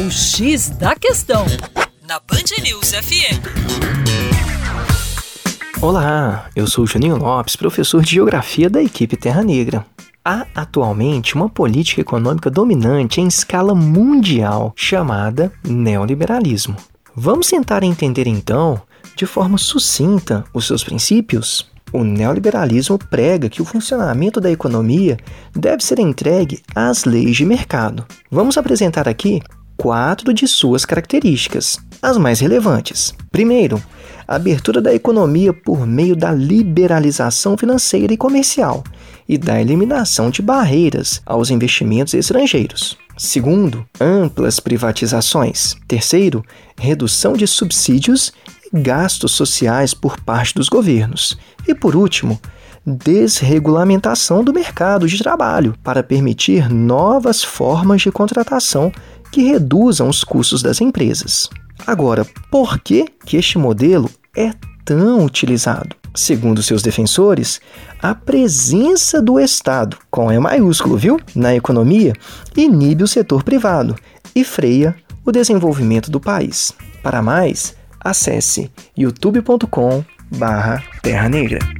O X da Questão, na Band News FM. Olá, eu sou Juninho Lopes, professor de Geografia da equipe Terra Negra. Há atualmente uma política econômica dominante em escala mundial chamada neoliberalismo. Vamos tentar entender então, de forma sucinta, os seus princípios? O neoliberalismo prega que o funcionamento da economia deve ser entregue às leis de mercado. Vamos apresentar aqui quatro de suas características, as mais relevantes. Primeiro, a abertura da economia por meio da liberalização financeira e comercial e da eliminação de barreiras aos investimentos estrangeiros. Segundo, amplas privatizações. Terceiro, redução de subsídios gastos sociais por parte dos governos. E por último, desregulamentação do mercado de trabalho para permitir novas formas de contratação que reduzam os custos das empresas. Agora, por que, que este modelo é tão utilizado? Segundo seus defensores, a presença do Estado, com E maiúsculo, viu, na economia, inibe o setor privado e freia o desenvolvimento do país. Para mais, acesse youtube.com/terra negra.